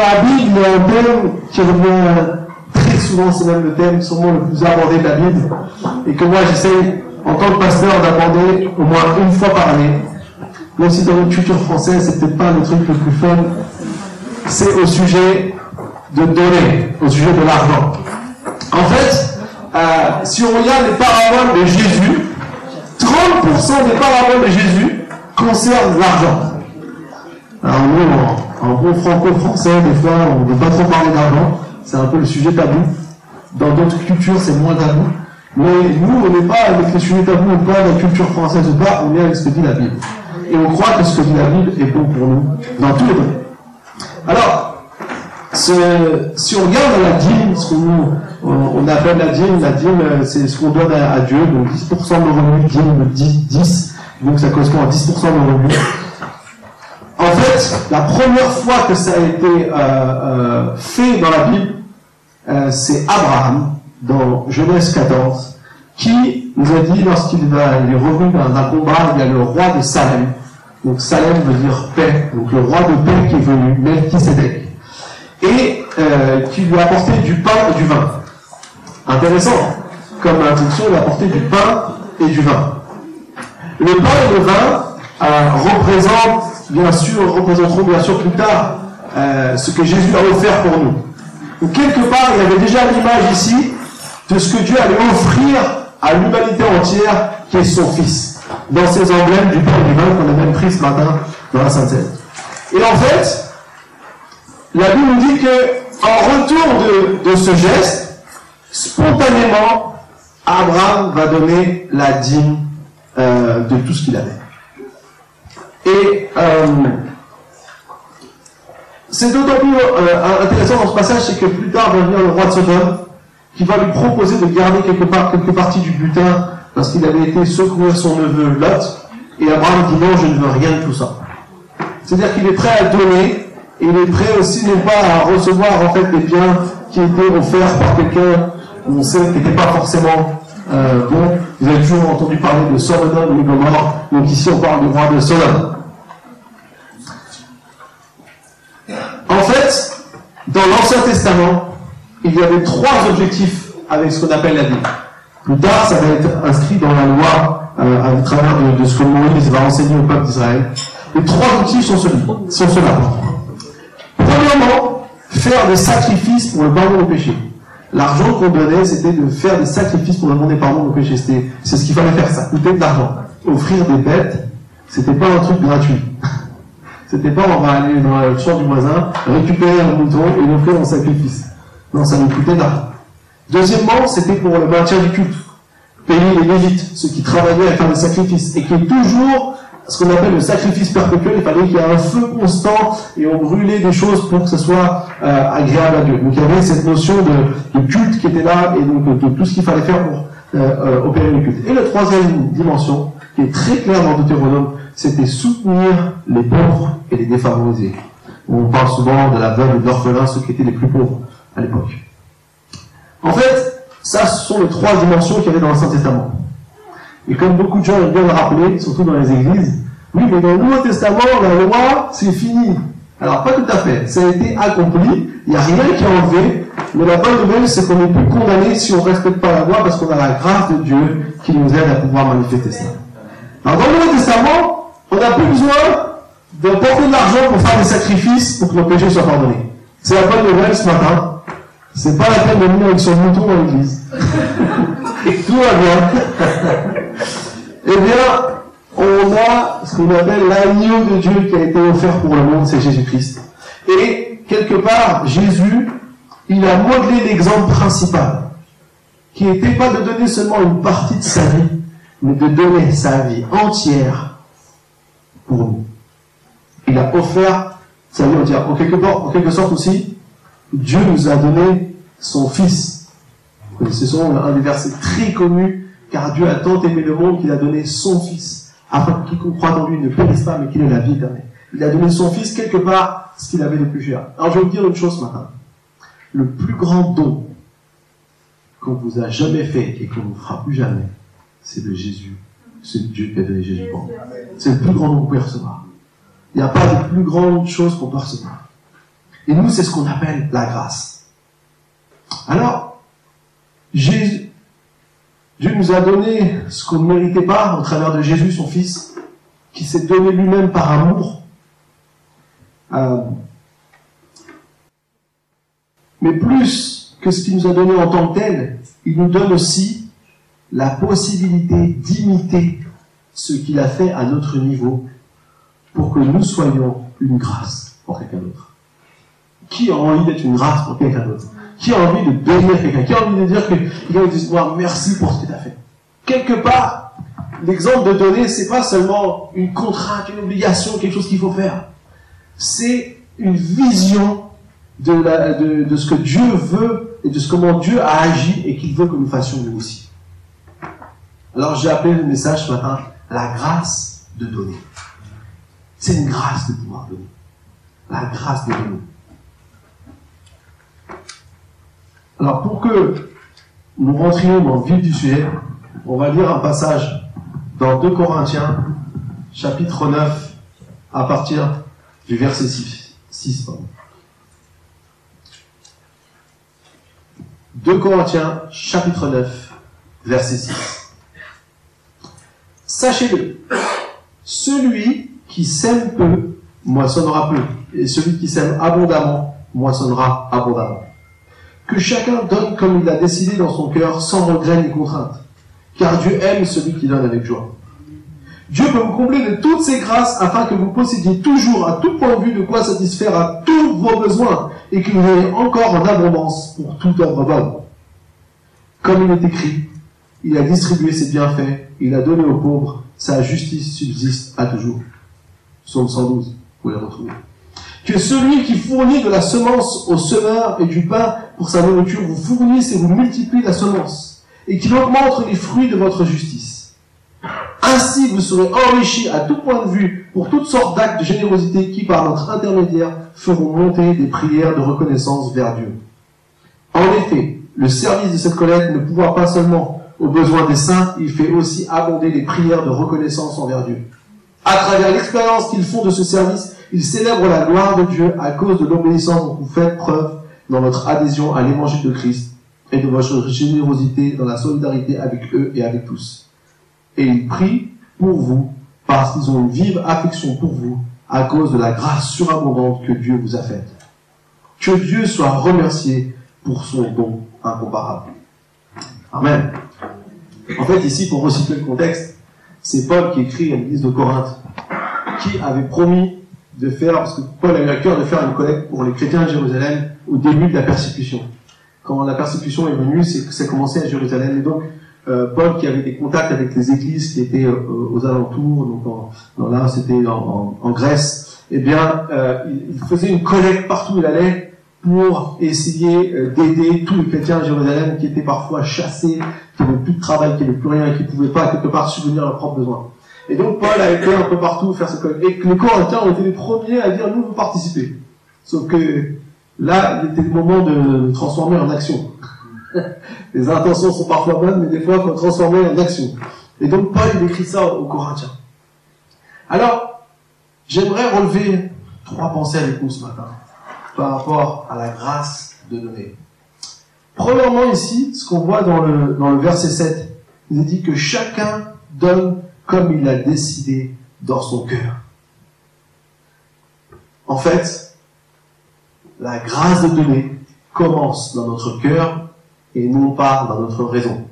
la Bible, un thème qui revient très souvent, c'est même le thème sûrement le plus abordé de la Bible, et que moi j'essaie, en tant que pasteur, d'aborder au moins une fois par année. Même si dans notre culture française, c'est peut-être pas le truc le plus fun, c'est au sujet de donner, au sujet de l'argent. En fait, euh, si on regarde les paraboles de Jésus, 30% des paraboles de Jésus concernent l'argent. Alors nous, en, bon franco-français, des fois, on ne veut pas trop parler d'argent. C'est un peu le sujet tabou. Dans d'autres cultures, c'est moins tabou. Mais nous, on n'est pas avec les sujets tabous ou pas, la culture française ou pas, on est avec ce que dit la Bible. Et on croit que ce que dit la Bible est bon pour nous, dans tous les domaines. Alors, si on regarde la dîme, ce qu'on on appelle la dîme, la dîme, c'est ce qu'on donne à, Dieu, donc 10% de revenus, dîme 10, 10, donc ça correspond à 10% de revenus. En fait, la première fois que ça a été euh, euh, fait dans la Bible, euh, c'est Abraham, dans Genèse 14, qui nous a dit, lorsqu'il est revenu dans un combat, il y a le roi de Salem. Donc Salem veut dire paix, donc le roi de paix qui est venu, Melchisedec, et qui lui a apporté du pain et du vin. Intéressant, comme introduction, il a apporté du pain et du vin. Le pain et le vin représentent bien sûr, représenteront bien sûr plus tard euh, ce que Jésus a offert pour nous. Donc, quelque part, il y avait déjà l'image ici de ce que Dieu allait offrir à l'humanité entière, qui est son Fils, dans ces emblèmes du et du vin qu'on a même pris ce matin dans la Sainte Seine. Et en fait, la Bible nous dit que en retour de, ce geste, spontanément, Abraham va donner la dîme euh, de tout ce qu'il avait. Et euh, c'est d'autant plus euh, intéressant dans ce passage, c'est que plus tard va venir le roi de Sodome, qui va lui proposer de garder quelque part quelques parties du butin, parce qu'il avait été secourir son neveu Lot, et Abraham dit non, je ne veux rien de tout ça. C'est-à-dire qu'il est prêt à donner, et il est prêt aussi non pas à recevoir en fait des biens qui étaient offerts par quelqu'un, on sait, qui n'était pas forcément euh, bon. Vous avez toujours entendu parler de Sodome ou Gomorre, donc ici on parle du roi de Sodome. En fait, dans l'Ancien Testament, il y avait trois objectifs avec ce qu'on appelle la Bible. Plus tard, ça va être inscrit dans la loi euh, à travers de, ce que Moïse va enseigner au peuple d'Israël. Les trois objectifs sont, sont ceux-là. Premièrement, faire des sacrifices pour le pardon des péchés. L'argent qu'on donnait, c'était de faire des sacrifices pour demander pardon aux péchés. C'est ce qu'il fallait faire, ça coûtait de l'argent. Offrir des bêtes, c'était pas un truc gratuit. C'était pas on va aller dans le champ du voisin, récupérer un mouton et l'offrir en sacrifice. Non, ça nous coûtait d'argent. Deuxièmement, c'était pour le maintien du culte. Payer les lévites, ceux qui travaillaient à faire des sacrifices, et qui toujours ce qu'on appelle le sacrifice perpétuel, il fallait qu'il y ait un feu constant et on brûlait des choses pour que ce soit euh, agréable à Dieu. Donc il y avait cette notion de, culte qui était là et donc de, tout ce qu'il fallait faire pour euh, euh, opérer le culte. Et la troisième dimension, qui est très claire dans Deutéronome, c'était soutenir les pauvres et les défavorisés. On parle souvent de la veuve et de l'orphelin, ceux qui étaient les plus pauvres à l'époque. En fait, ça, ce sont les trois dimensions qu'il y avait dans l'Ancien Testament. Et comme beaucoup de gens aiment bien le rappeler, surtout dans les églises, oui, mais dans le Nouveau Testament, la loi, c'est fini. Alors, pas tout à fait. Ça a été accompli. Il n'y a rien qui est enlevé. Mais la bonne nouvelle, c'est qu'on n'est plus condamné si on ne respecte pas la loi parce qu'on a la grâce de Dieu qui nous aide à pouvoir manifester ça. Alors, dans le Nouveau Testament, on n'a plus besoin de de l'argent pour faire des sacrifices pour que nos péchés soient pardonnés. C'est la bonne nouvelle ce matin. C'est pas la peine de venir avec son mouton dans l'église. Et tout va bien. eh bien, on a ce qu'on appelle l'agneau de Dieu qui a été offert pour le monde, c'est Jésus-Christ. Et quelque part, Jésus, il a modelé l'exemple principal, qui n'était pas de donner seulement une partie de sa vie, mais de donner sa vie entière Il a offert sa vie entière. En quelque, en quelque sorte aussi, Dieu nous a donné son Fils. C'est souvent un des versets très connus, car Dieu a tant aimé le monde qu'il a donné son Fils afin que quiconque croit en lui ne périsse pas, mais qu'il ait la vie éternelle. Il a donné son fils quelque part ce qu'il avait de plus cher. Alors je vais vous dire une chose ce matin. Le plus grand don qu'on vous a jamais fait et qu'on ne vous fera plus jamais, c'est de Jésus. C'est Dieu qui a donné Jésus pour C'est le plus grand don vous pouvez recevoir. Il n'y a pas de plus grande chose qu'on peut recevoir. Et nous, c'est ce qu'on appelle la grâce. Alors, Jésus, Dieu nous a donné ce qu'on ne méritait pas au travers de Jésus, son Fils, qui s'est donné lui-même par amour. Euh, mais plus que ce qu'il nous a donné en tant que tel, il nous donne aussi la possibilité d'imiter ce qu'il a fait à notre niveau pour que nous soyons une grâce pour quelqu'un d'autre. Qui a envie d'être une grâce pour quelqu'un d'autre? Qui a envie de bénir quelqu'un? Qui a envie de dire que quelqu'un dise merci pour ce que tu as fait Quelque part, l'exemple de donner, c'est pas seulement une contrainte, une obligation, quelque chose qu'il faut faire. C'est une vision de, de, ce que Dieu veut et de ce comment Dieu a agi et qu'il veut que nous fassions nous aussi. Alors j'ai appelé le message ce matin la grâce de donner. C'est une grâce de pouvoir donner. La grâce de donner. Alors pour que nous rentrions dans le vif du sujet, on va lire un passage dans 2 Corinthiens, chapitre 9, à partir du verset 6. 6 2 Corinthiens, chapitre 9, verset 6. Sachez-le, celui qui sème peu, moissonnera peu, et celui qui sème abondamment, moissonnera abondamment. Que chacun donne comme il a décidé dans son cœur, sans regret ni contrainte, car Dieu aime celui qui donne avec joie. Dieu peut vous combler de toutes ses grâces afin que vous possédiez toujours à tout point de vue de quoi satisfaire à tous vos besoins et que vous ayez encore en abondance pour toute œuvre bonne. Comme il est écrit, il a distribué ses bienfaits, il a donné aux pauvres, sa justice subsiste à toujours. Psaume 112, vous pouvez le retrouver. Que celui qui fournit de la semence au semeur et du pain pour sa nourriture vous fournisse et vous multiplie la semence, et qu'il augmente les fruits de votre justice. Ainsi vous serez enrichis à tout point de vue pour toutes sortes d'actes de générosité qui, par notre intermédiaire, feront monter des prières de reconnaissance vers Dieu. En effet, le service de cette collecte ne pourra pas seulement aux besoins des saints, il fait aussi abonder les prières de reconnaissance envers Dieu. À travers l'expérience qu'ils font de ce service, ils célèbrent la gloire de Dieu à cause de l'obéissance dont vous faites preuve dans votre adhésion à l'évangile de Christ et de votre générosité dans la solidarité avec eux et avec tous. Et ils prient pour vous parce qu'ils ont une vive affection pour vous à cause de la grâce surabondante que Dieu vous a faite. Que Dieu soit remercié pour son don incomparable. Amen. En fait, ici, pour resituer le contexte, c'est Paul qui écrit à l'église de Corinthe, qui avait promis de faire, parce que Paul a eu à cœur de faire une collecte pour les chrétiens de Jérusalem au début de la persécution. Quand la persécution est venue, c'est que ça commençait à Jérusalem. Et donc, euh, Paul, qui avait des contacts avec les églises qui étaient euh, aux alentours, donc là, c'était en, Grèce, eh bien, euh, il faisait une collecte partout où il allait pour essayer euh, d'aider tous les chrétiens de Jérusalem qui étaient parfois chassés, qui n'avaient plus de travail, qui n'avaient plus rien et qui ne pouvaient pas quelque part subvenir à leurs propres besoins. Et donc Paul a été un peu partout faire ce collecte. Et les Corinthiens ont été les premiers à dire nous vous participer. Sauf que là, il était le moment de transformer en action. les intentions sont parfois bonnes, mais des fois, il faut transformer en action. Et donc Paul, il écrit ça aux Corinthiens. Alors, j'aimerais relever trois pensées avec nous ce matin par rapport à la grâce de donner. Premièrement, ici, ce qu'on voit dans le, dans le verset 7, il dit que chacun donne comme il a décidé dans son cœur. En fait, la grâce de donner commence dans notre cœur et non pas dans notre raison.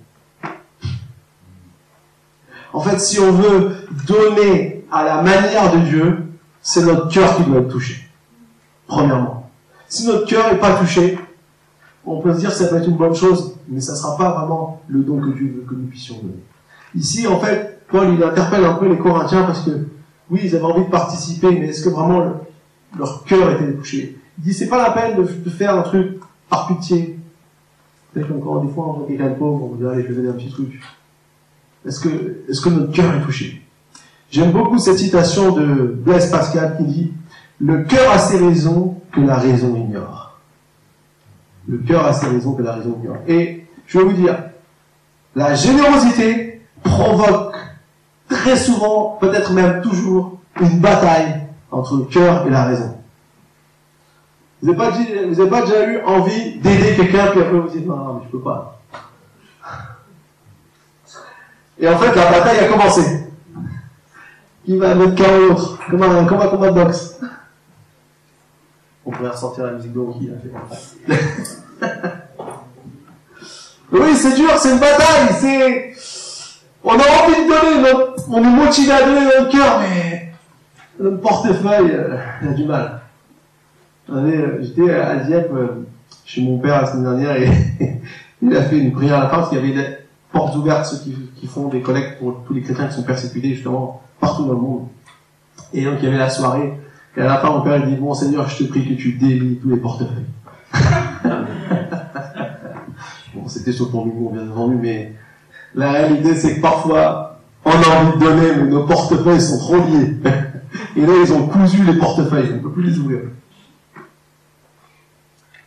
En fait, si on veut donner à la manière de Dieu, c'est notre cœur qui doit être touché. Premièrement. Si notre cœur n'est pas touché, on peut se dire que ça peut être une bonne chose, mais ça ne sera pas vraiment le don que Dieu veut que nous puissions donner. Ici, en fait, Paul, il interpelle un peu les Corinthiens parce que, oui, ils avaient envie de participer, mais est-ce que vraiment leur cœur était touché? Il dit, c'est pas la peine de, faire un truc par pitié. Peut-être qu'encore des fois, on voit quelqu'un de pauvre, on dit, allez, je vais donner un petit truc. Est-ce que, est-ce que notre cœur est touché? J'aime beaucoup cette citation de Blaise Pascal qui dit, le cœur a ses raisons que la raison ignore. Le cœur a ses raisons que la raison ignore. Et je vais vous dire, la générosité provoque très souvent, peut-être même toujours, une bataille entre le cœur et la raison. Vous n'avez pas, déjà eu envie d'aider quelqu'un, puis après vous dites, non, mais je peux pas. Et en fait, la bataille a commencé. Qui va mettre KO l'autre Comme un, combat de boxe. On pourrait ressortir la musique de Rocky. oui, c'est dur, c'est une bataille. On a envie de donner, on est motivé à donner notre cœur, mais notre portefeuille, euh, a du mal. Euh, j'étais à Dieppe, euh, chez mon père la semaine dernière, et il a fait une prière à la fin, parce qu'il y avait des portes ouvertes, ceux qui, qui font des collectes pour tous les chrétiens qui sont persécutés, justement, partout dans le monde. Et donc, il y avait la soirée, et à la fin, mon père, il dit, bon Seigneur, je te prie que tu délies tous les portefeuilles. bon, c'était sur ton humour, bien entendu, mais la réalité, c'est que parfois, on a envie de donner, mais nos portefeuilles sont trop liés. Et là, ils ont cousu les portefeuilles, on ne peut plus les ouvrir.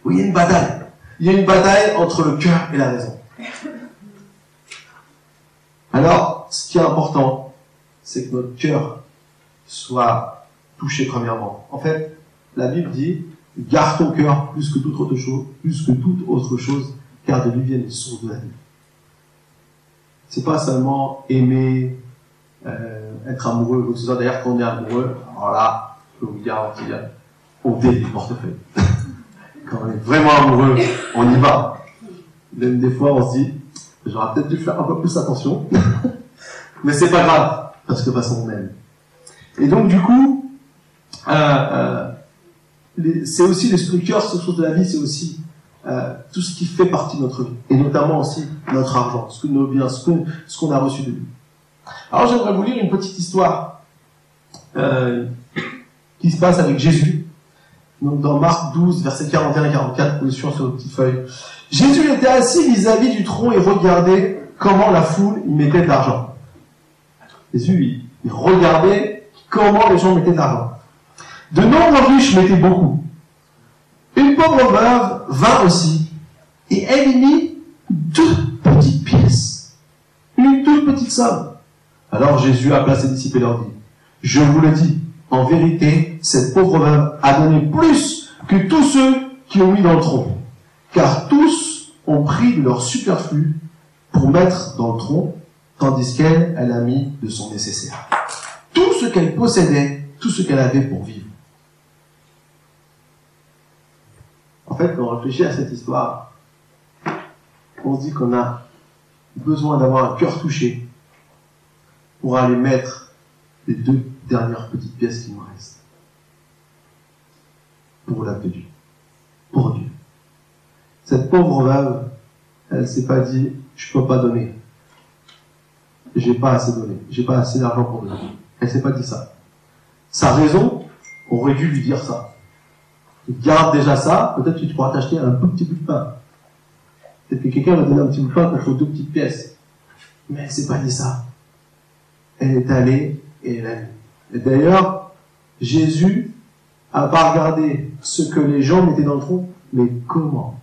Oui, il y a une bataille. Il y a une bataille entre le cœur et la raison. Alors, ce qui est important, c'est que notre cœur soit touché premièrement. En fait, la Bible dit, garde ton cœur plus que toute autre chose, plus que toute autre chose, car de lui viennent les sources de la vie. C'est pas seulement aimer, euh, être amoureux, ou soit. D'ailleurs, quand on est amoureux, alors là, je peux vous garantir, on délie le portefeuille. quand on est vraiment amoureux, on y va. Même des fois, on se dit, j'aurais peut-être dû faire un peu plus attention. Mais c'est pas grave, parce que de toute façon, on aime. Et donc, du coup, c'est aussi les structures sociales de la vie, c'est aussi euh, tout ce qui fait partie de notre vie, et notamment aussi notre argent, ce que nos biens, ce qu'on ce a reçu de lui. Alors j'aimerais vous lire une petite histoire euh, qui se passe avec Jésus. Donc dans Marc 12, versets 41 et 44, position sur votre petite feuille. Jésus était assis vis-à-vis du tronc et regardait comment la foule y mettait de l'argent. Jésus, il regardait comment les gens mettaient de l'argent. De nombreux riches mettaient beaucoup. Une pauvre veuve vint aussi, et elle y mit deux petites pièces, une toute petite somme. Alors Jésus appela ses disciples et leur dit, je vous le dis, en vérité, cette pauvre veuve a donné plus que tous ceux qui ont mis dans le tronc, car tous ont pris de leur superflu pour mettre dans le tronc, tandis qu'elle, elle a mis de son nécessaire. Tout ce qu'elle possédait, tout ce qu'elle avait pour vivre. En fait, quand on réfléchit à cette histoire, on se dit qu'on a besoin d'avoir un cœur touché pour aller mettre les deux dernières petites pièces qui nous restent. Pour de Dieu. Pour Dieu. Cette pauvre veuve, elle s'est pas dit, je peux pas donner. J'ai pas assez donné. J'ai pas assez d'argent pour donner. Elle s'est pas dit ça. Sa raison aurait dû lui dire ça garde déjà ça, peut-être que tu pourras t'acheter un tout petit bout de pain. Peut-être que quelqu'un va donner un petit bout de pain contre deux petites pièces. Mais elle s'est pas dit ça. Elle est allée et elle a mis. Et d'ailleurs, Jésus a pas regardé ce que les gens mettaient dans le tronc, mais comment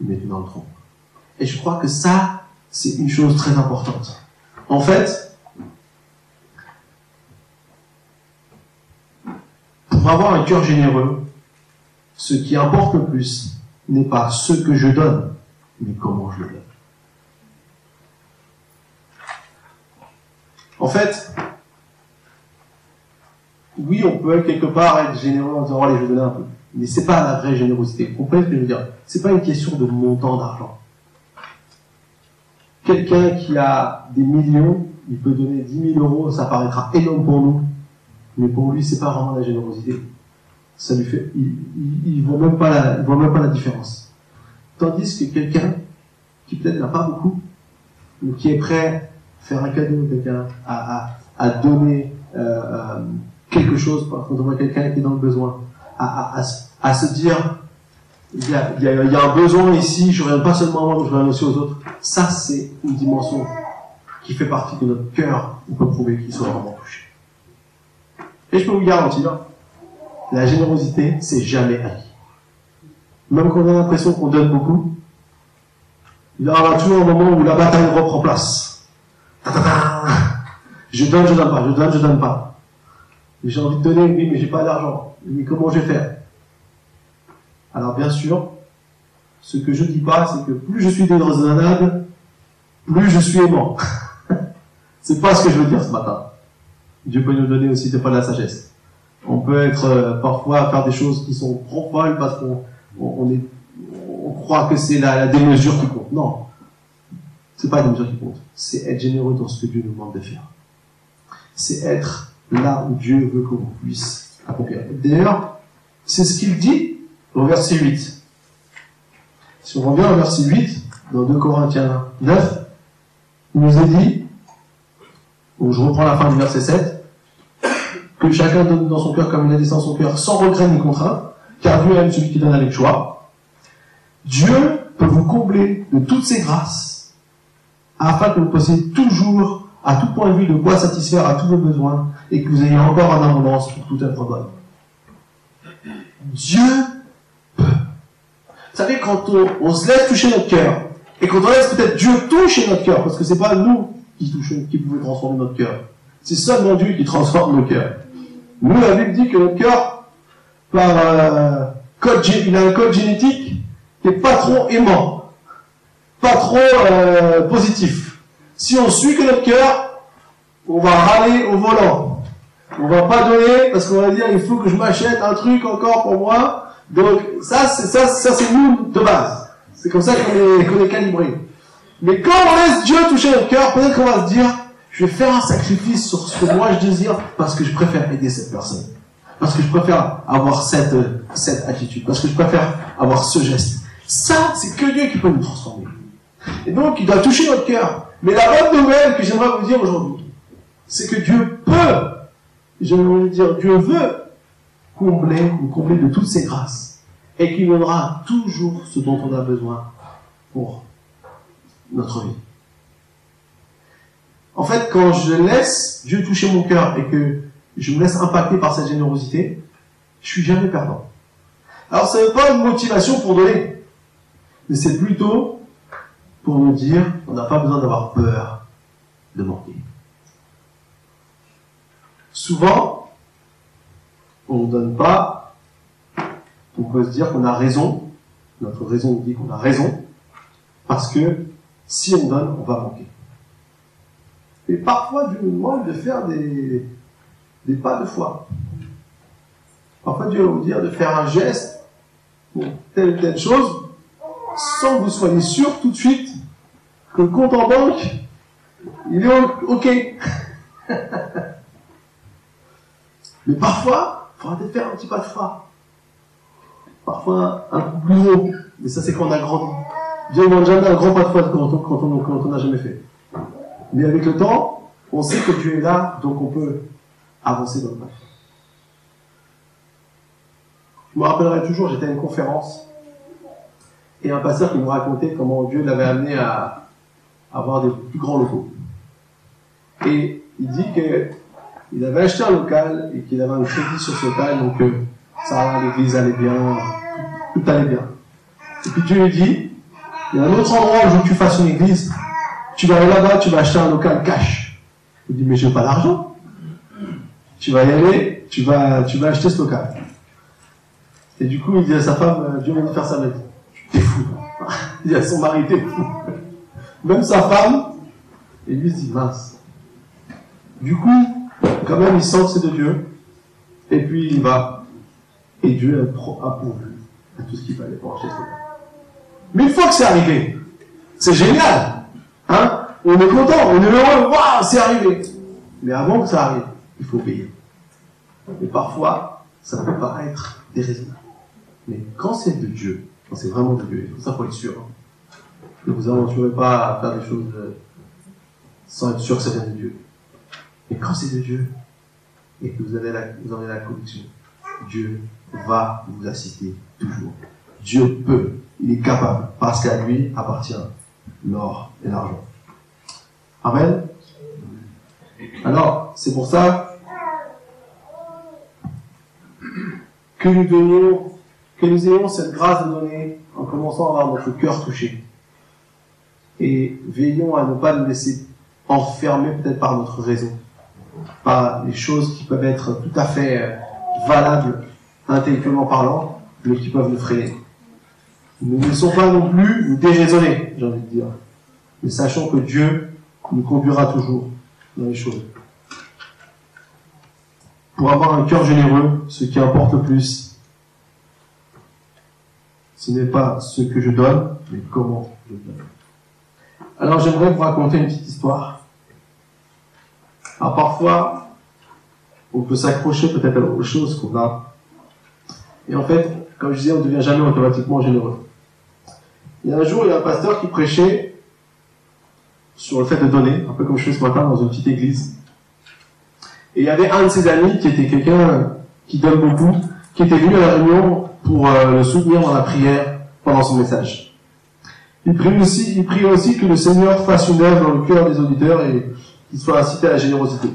ils mettaient dans le tronc. Et je crois que ça, c'est une chose très importante. En fait, pour avoir un cœur généreux, ce qui importe le plus n'est pas ce que je donne, mais comment je le donne. En fait, oui, on peut quelque part être généreux en disant, allez, je vais donner un peu. Mais c'est pas la vraie générosité. Vous comprenez ce que je veux dire? C'est pas une question de montant d'argent. Quelqu'un qui a des millions, il peut donner 10 000 euros, ça paraîtra énorme pour nous. Mais pour lui, c'est pas vraiment la générosité ça lui fait, il, il, voit même pas la, il même pas la différence. Tandis que quelqu'un qui peut-être n'a pas beaucoup, mais qui est prêt à faire un cadeau à quelqu'un, à, donner euh, euh, quelque chose quand on voit quelqu'un qui est dans le besoin, à, se dire il y, a, un besoin ici, je reviens pas seulement à moi, je reviens aussi aux autres. Ça, c'est une dimension qui fait partie de notre cœur, on peut prouver qu'il soit vraiment touché. Et je peux vous garantir, la générosité, c'est jamais acquis. Même quand on a l'impression qu'on donne beaucoup, il y aura toujours un moment où la bataille reprend place. Je donne, je donne pas, je donne, je donne pas. J'ai envie de donner, oui, mais j'ai pas d'argent. Mais comment je vais faire? Alors bien sûr, ce que je dis pas, c'est que plus je suis déraisonnable, plus je suis aimant. c'est pas ce que je veux dire ce matin. Dieu peut nous donner aussi des fois de la sagesse. On peut être euh, parfois à faire des choses qui sont trop folles parce qu'on on, on croit que c'est la, la démesure qui compte. Non, c'est pas la démesure qui compte. C'est être généreux dans ce que Dieu nous demande de faire. C'est être là où Dieu veut qu'on puisse accomplir. D'ailleurs, c'est ce qu'il dit au verset 8. Si on revient au verset 8, dans 2 Corinthiens 9, il nous est dit, où je reprends la fin du verset 7, que chacun donne dans son cœur comme il a dans son cœur, sans regret ni contrainte, car Dieu aime celui qui donne avec joie. Dieu peut vous combler de toutes ses grâces, afin que vous possédiez toujours, à tout point de vue, de quoi satisfaire à tous vos besoins, et que vous ayez encore en abondance pour tout être bonne. Dieu peut. Vous savez, quand on, se laisse toucher notre cœur, et quand on laisse peut-être Dieu toucher notre cœur, parce que c'est pas nous qui touchons, qui pouvons transformer notre cœur, c'est seulement Dieu qui transforme nos cœurs. Nous, la Bible dit que notre cœur, par euh, code, il a un code génétique qui est pas trop aimant, pas trop euh, positif. Si on suit que notre cœur, on va râler au volant. On va pas donner parce qu'on va dire il faut que je m'achète un truc encore pour moi. Donc ça, c'est ça, ça c'est nous de base. C'est comme ça qu'on est, qu'on est calibré. Mais quand on laisse Dieu toucher notre cœur, peut-être qu'on va se dire je vais faire un sacrifice sur ce que moi je désire parce que je préfère aider cette personne. Parce que je préfère avoir cette, cette attitude. Parce que je préfère avoir ce geste. Ça, c'est que Dieu qui peut nous transformer. Et donc, il doit toucher notre cœur. Mais la bonne nouvelle que j'aimerais vous dire aujourd'hui, c'est que Dieu peut, j'aimerais dire, Dieu veut combler, nous combler de toutes ses grâces. Et qu'il donnera toujours ce dont on a besoin pour notre vie. En fait, quand je laisse Dieu toucher mon cœur et que je me laisse impacter par cette générosité, je suis jamais perdant. Alors, ce n'est pas une motivation pour donner, mais c'est plutôt pour nous dire on n'a pas besoin d'avoir peur de manquer. Souvent, on ne donne pas, on peut se dire qu'on a raison, notre raison dit qu'on a raison, parce que si on donne, on va manquer. Et parfois, Dieu nous demande de faire des, des pas de foi. Parfois, Dieu va vous dire de faire un geste pour telle ou telle chose, sans que vous soyez sûr tout de suite que le compte en banque, il est OK. Mais parfois, il faudra peut-être faire un petit pas de foi. Parfois, un peu plus haut. Mais ça, c'est quand on a grandi. Dieu demande jamais un grand pas de foi quand on n'a jamais fait. Mais avec le temps, on sait que Dieu est là, donc on peut avancer dans le pas. Je me rappellerai toujours, j'étais à une conférence, et un pasteur qui me racontait comment Dieu l'avait amené à avoir des plus grands locaux. Et il dit qu'il avait acheté un local et qu'il avait un crédit sur ce local, donc euh, ça, l'église allait bien, tout allait bien. Et puis Dieu lui dit, il y a un autre endroit où tu fasses une église, tu vas aller là-bas, tu vas acheter un local cash. Il dit, mais j'ai pas d'argent. Tu vas y aller, tu vas, tu vas acheter ce local. Et du coup, il dit à sa femme, euh, Dieu m'a dit faire ça, mais t'es fou. Il dit à son mari, t'es fou. Même sa femme, et lui se dit, mince. Du coup, quand même, il sent que c'est de Dieu. Et puis, il va. Et Dieu a pourvu à tout ce qu'il fallait pour acheter ce local. Mais une fois que c'est arrivé, c'est génial. Hein on est content, on est heureux, waouh, c'est arrivé. Mais avant que ça arrive, il faut payer. Et parfois, ça peut paraître déraisonnable. Mais quand c'est de Dieu, quand c'est vraiment de Dieu, ça faut être sûr. Hein. Ne vous aventurez pas à faire des choses euh, sans être sûr que ça vient de Dieu. Mais quand c'est de Dieu, et que vous, en avez la conviction, Dieu va vous assister toujours. Dieu peut, il est capable, parce qu'à lui appartient l'or et l'argent. Amen. Alors, c'est pour ça que nous que nous ayons cette grâce de donner en commençant à avoir notre cœur touché. Et veillons à ne pas nous laisser enfermer peut-être par notre raison, par les choses qui peuvent être tout à fait valables intellectuellement parlant, mais qui peuvent nous freiner. Nous ne laissons pas non plus déraisonner, j'ai envie de dire. Mais sachons que Dieu nous conduira toujours dans les choses. Pour avoir un cœur généreux, ce qui importe le plus, ce n'est pas ce que je donne, mais comment je donne. Alors j'aimerais vous raconter une petite histoire. Alors parfois, on peut s'accrocher peut-être aux choses qu'on a. Et en fait, comme je disais, on ne devient jamais automatiquement généreux. Il y a un jour, il y a un pasteur qui prêchait sur le fait de donner, un peu comme je fais ce matin dans une petite église. Et il y avait un de ses amis qui était quelqu'un qui donne beaucoup, qui était venu à la réunion pour euh, le soutenir dans la prière pendant son message. Il prie aussi, il prie aussi que le Seigneur fasse une œuvre dans le cœur des auditeurs et qu'il soit incité à la générosité.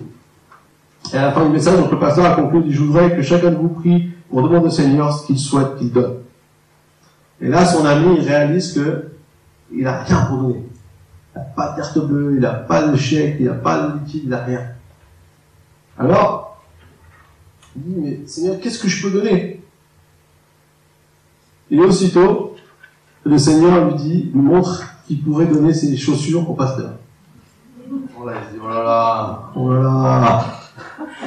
Et à la fin du message, donc le pasteur a conclu, il dit, je voudrais que chacun de vous prie pour demander au Seigneur ce qu'il souhaite qu'il donne. Et là, son ami, il réalise que il n'a rien pour donner. Il n'a pas de carte bleue, il n'a pas de chèque, il n'a pas de liquide, il n'a rien. Alors, il dit, mais Seigneur, qu'est-ce que je peux donner? Et aussitôt, le Seigneur lui dit, lui montre qu'il pourrait donner ses chaussures au pasteur. Oh là, il dit, oh là là. Oh là là.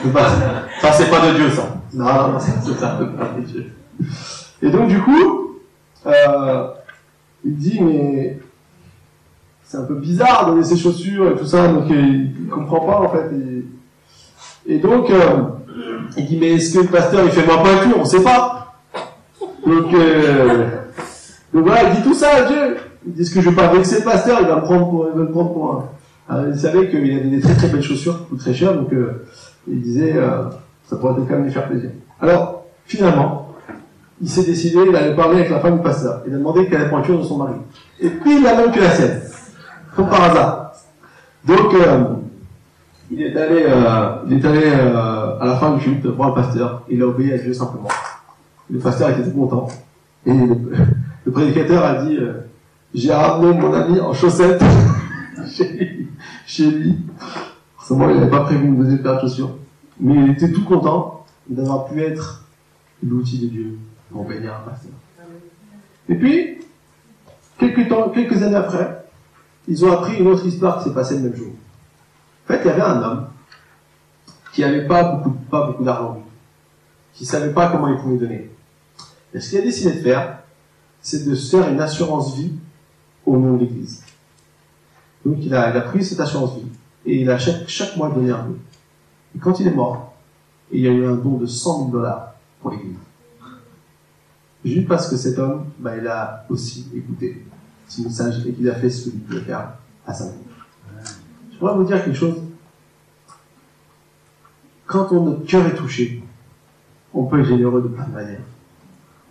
Ça, c'est pas de Dieu, ça. Non, ça, c'est pas de Dieu. Et donc, du coup, euh, il dit, mais c'est un peu bizarre de donner ses chaussures et tout ça, donc il, il comprend pas, en fait. Et, donc, euh, il dit, mais est-ce que le pasteur, il fait ma pointure On sait pas. Donc, euh, donc voilà, il dit tout ça à Dieu. Il dit, est-ce que je vais pas vexer le pasteur Il va me prendre pour, il va me prendre pour un... Il savait qu'il avait des très très belles chaussures qui coûtent très cher, donc il disait, ça pourrait quand même lui faire plaisir. Alors, finalement, il s'est décidé, il allait parler avec la femme du pasteur. Il a demandé quelle est la pointure de son mari. Et puis, la même que la sienne. Comme par hasard. Donc, euh, il est allé, euh, il est allé euh, à la fin du culte voir le pasteur. Il a obéi à Dieu simplement. Le pasteur était tout content. Et le, prédicateur a dit, j'ai ramené mon ami en chaussettes chez lui. Forcément, il n'avait pas prévu une deuxième paire de. Mais il était tout content d'avoir pu être l'outil de Dieu Et puis, quelques, années après, ils ont appris une autre histoire qui s'est passée le même jour. En fait, il y avait un homme qui n'avait pas beaucoup, pas beaucoup d'argent, qui savait pas comment il pouvait donner. Et ce qu'il a décidé de faire, c'est de se faire une assurance vie au nom de l'Église. Donc il a, pris cette assurance vie et il a chaque, chaque mois donné un peu. Et quand il est mort, il y a eu un don de 100 000 dollars pour l'Église. Juste parce que cet homme, bah, il a aussi écouté ce message et qu'il a fait ce qu'il pouvait faire à sa vie. Je voudrais vous dire quelque chose. Quand on- notre cœur est touché, on peut être généreux de plein de manières.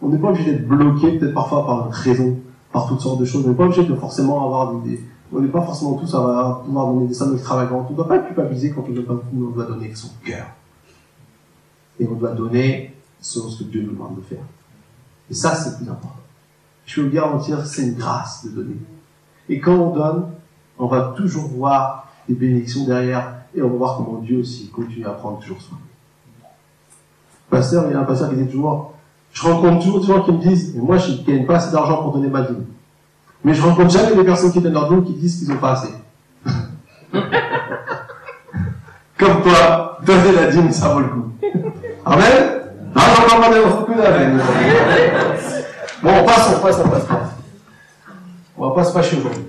On n'est pas obligé d'être bloqué, peut-être parfois par notre raison, par toutes sortes de choses. On n'est pas obligé de forcément avoir des, on n'est pas forcément tous à pouvoir donner des sommes extravagantes. On ne doit pas être culpabilisé quand on donne pas on doit donner son cœur. Et on doit donner selon ce que Dieu nous demande de faire. Et ça, c'est plus important. Je peux vous garantir, c'est une grâce de donner. Et quand on donne, on va toujours voir des bénédictions derrière et on va voir comment Dieu aussi continue à prendre toujours soin. Pasteur, il y a un pasteur qui dit toujours, je rencontre toujours des gens qui me disent, mais moi je ne gagne pas assez d'argent pour donner ma dîme. Mais je rencontre jamais des personnes qui donnent leur dîme qui disent qu'ils n'ont pas assez. Comme toi, donner la dîme, ça vaut le coup. Amen? Bon, on passe, on passe, on passe. On va pas se fâcher aujourd'hui.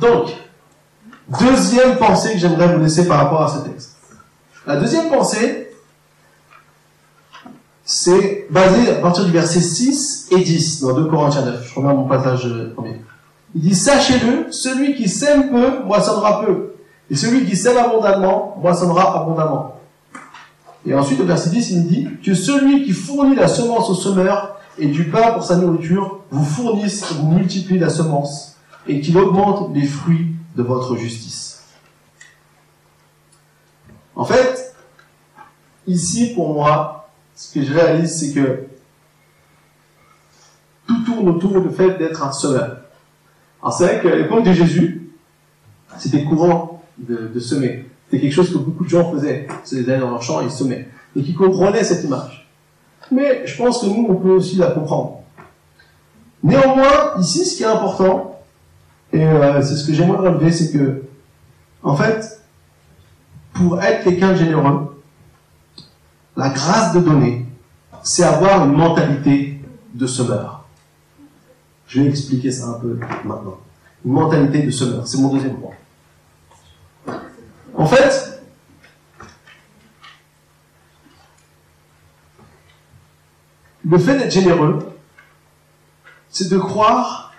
Donc, deuxième pensée que j'aimerais vous laisser par rapport à ce texte. La deuxième pensée, c'est basé à partir du verset 6 et 10 dans 2 Corinthiens 9. Je reviens à mon passage euh, premier. Il dit, sachez-le, celui qui sème peu, moissonnera peu. Et celui qui sème abondamment, moissonnera abondamment. Et ensuite, au verset 10, il dit que celui qui fournit la semence au semeur et du pain pour sa nourriture vous fournisse et vous multiplie la semence et qu'il augmente les fruits de votre justice. En fait, ici, pour moi, ce que je réalise, c'est que tout tourne autour du fait d'être un semeur. Alors c'est vrai qu'à l'époque de Jésus, c'était courant de semer. C'était quelque chose que beaucoup de gens faisaient. Ils allaient dans leur champ et ils semaient. Donc ils comprenaient cette image. mais je pense que nous, on peut aussi la comprendre. Néanmoins, ici, ce qui est important, et euh, c'est ce que j'aimerais relever, c'est que, en fait, pour être quelqu'un de généreux, la grâce de donner, c'est avoir une mentalité de semeur. Je vais expliquer ça un peu maintenant. Une mentalité de semeur, c'est mon deuxième point. En fait, le fait d'être généreux, c'est de croire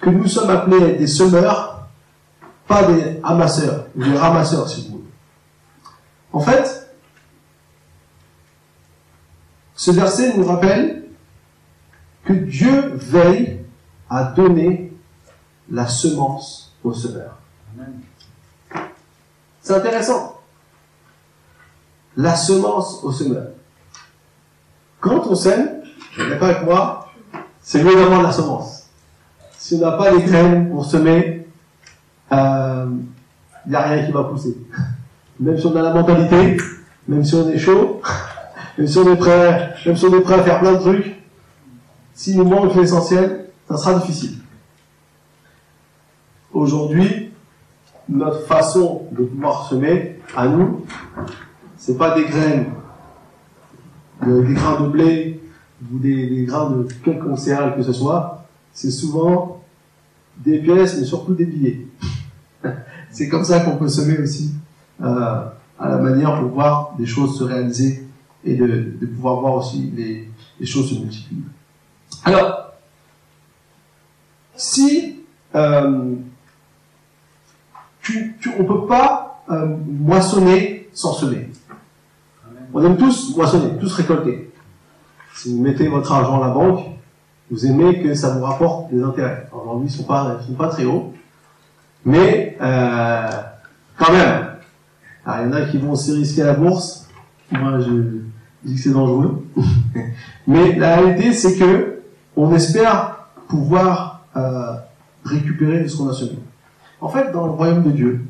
que nous sommes appelés des semeurs, pas des amasseurs, ou des ramasseurs, si vous voulez. En fait, ce verset nous rappelle que Dieu veille à donner la semence au semeur. C'est intéressant. La semence au semeur. Quand on sème, d'accord avec moi, c'est mieux d'avoir la semence. Si on n'a pas les graines pour semer, il euh, n'y a rien qui va pousser. Même si on a la mentalité, même si on est chaud, même si on est prêt, même si on est prêt à faire plein de trucs, s'il nous manque l'essentiel, ça sera difficile. Aujourd'hui, notre façon de pouvoir semer, à nous, c'est pas des graines, des grains de blé ou des, grains de quelconque céréale que ce soit, c'est souvent des pièces, mais surtout des billets. c'est comme ça qu'on peut semer aussi euh, à la manière pour voir des choses se réaliser et de, pouvoir voir aussi les, choses se multiplier. Alors, si euh, tu, tu, on peut pas euh, moissonner sans semer. On aime tous moissonner, tous récolter. Si vous mettez votre argent à la banque, vous aimez que ça vous rapporte des intérêts. Aujourd'hui, ils sont pas, sont pas très hauts, mais euh, quand même, il y en a qui vont aussi risquer la bourse. Moi, je dis que c'est dangereux. Mais la réalité, c'est que on espère pouvoir euh, récupérer ce qu'on a semé. En fait, dans le royaume de Dieu,